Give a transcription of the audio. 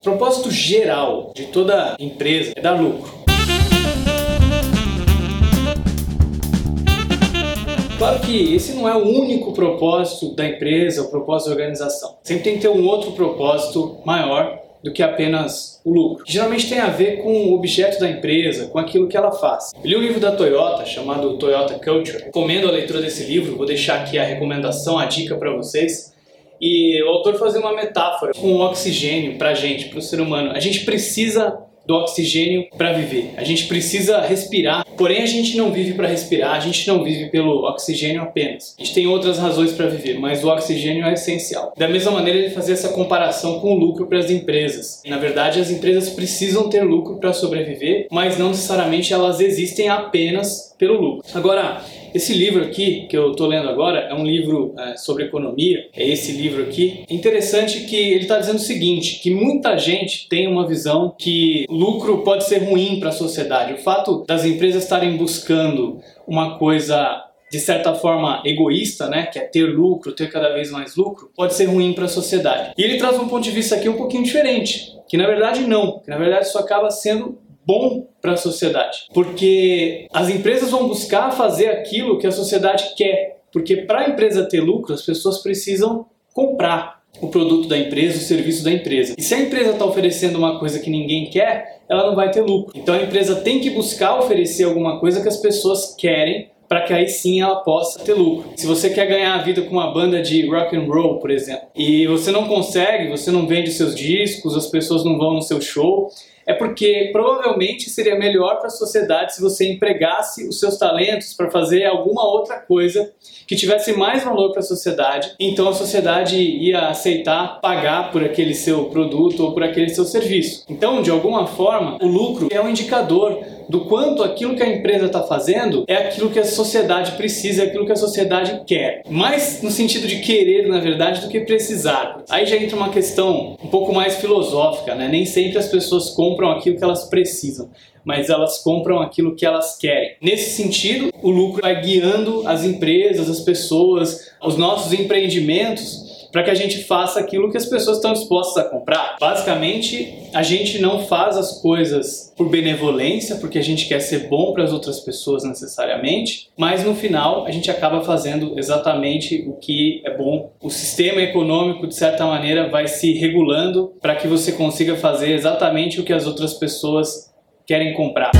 O propósito geral de toda empresa é dar lucro. Claro que esse não é o único propósito da empresa, o propósito da organização. Sempre tem que ter um outro propósito maior do que apenas o lucro. Geralmente tem a ver com o objeto da empresa, com aquilo que ela faz. Eu li um livro da Toyota chamado Toyota Culture. Recomendo a leitura desse livro, vou deixar aqui a recomendação, a dica para vocês. E o autor fazia uma metáfora com o oxigênio para a gente, para o ser humano. A gente precisa do oxigênio para viver. A gente precisa respirar, porém a gente não vive para respirar, a gente não vive pelo oxigênio apenas. A gente tem outras razões para viver, mas o oxigênio é essencial. Da mesma maneira, ele fazia essa comparação com o lucro para as empresas. Na verdade, as empresas precisam ter lucro para sobreviver, mas não necessariamente elas existem apenas pelo lucro. Agora, esse livro aqui, que eu estou lendo agora, é um livro é, sobre economia, é esse livro aqui. É interessante que ele está dizendo o seguinte, que muita gente tem uma visão que lucro pode ser ruim para a sociedade. O fato das empresas estarem buscando uma coisa de certa forma egoísta, né, que é ter lucro, ter cada vez mais lucro, pode ser ruim para a sociedade. E ele traz um ponto de vista aqui um pouquinho diferente, que na verdade não, que na verdade isso acaba sendo bom para a sociedade, porque as empresas vão buscar fazer aquilo que a sociedade quer, porque para a empresa ter lucro, as pessoas precisam comprar o produto da empresa, o serviço da empresa. E se a empresa está oferecendo uma coisa que ninguém quer, ela não vai ter lucro. Então a empresa tem que buscar oferecer alguma coisa que as pessoas querem para que aí sim ela possa ter lucro. Se você quer ganhar a vida com uma banda de rock and roll, por exemplo, e você não consegue, você não vende seus discos, as pessoas não vão no seu show, é porque provavelmente seria melhor para a sociedade se você empregasse os seus talentos para fazer alguma outra coisa que tivesse mais valor para a sociedade. Então a sociedade ia aceitar pagar por aquele seu produto ou por aquele seu serviço. Então, de alguma forma, o lucro é um indicador do quanto aquilo que a empresa está fazendo é aquilo que a sociedade precisa, é aquilo que a sociedade quer. Mais no sentido de querer, na verdade, do que precisar. Aí já entra uma questão um pouco mais filosófica, né? Nem sempre as pessoas compram aquilo que elas precisam mas elas compram aquilo que elas querem. Nesse sentido, o lucro vai guiando as empresas, as pessoas, os nossos empreendimentos para que a gente faça aquilo que as pessoas estão dispostas a comprar. Basicamente, a gente não faz as coisas por benevolência, porque a gente quer ser bom para as outras pessoas necessariamente, mas no final a gente acaba fazendo exatamente o que é bom. O sistema econômico, de certa maneira, vai se regulando para que você consiga fazer exatamente o que as outras pessoas querem comprar.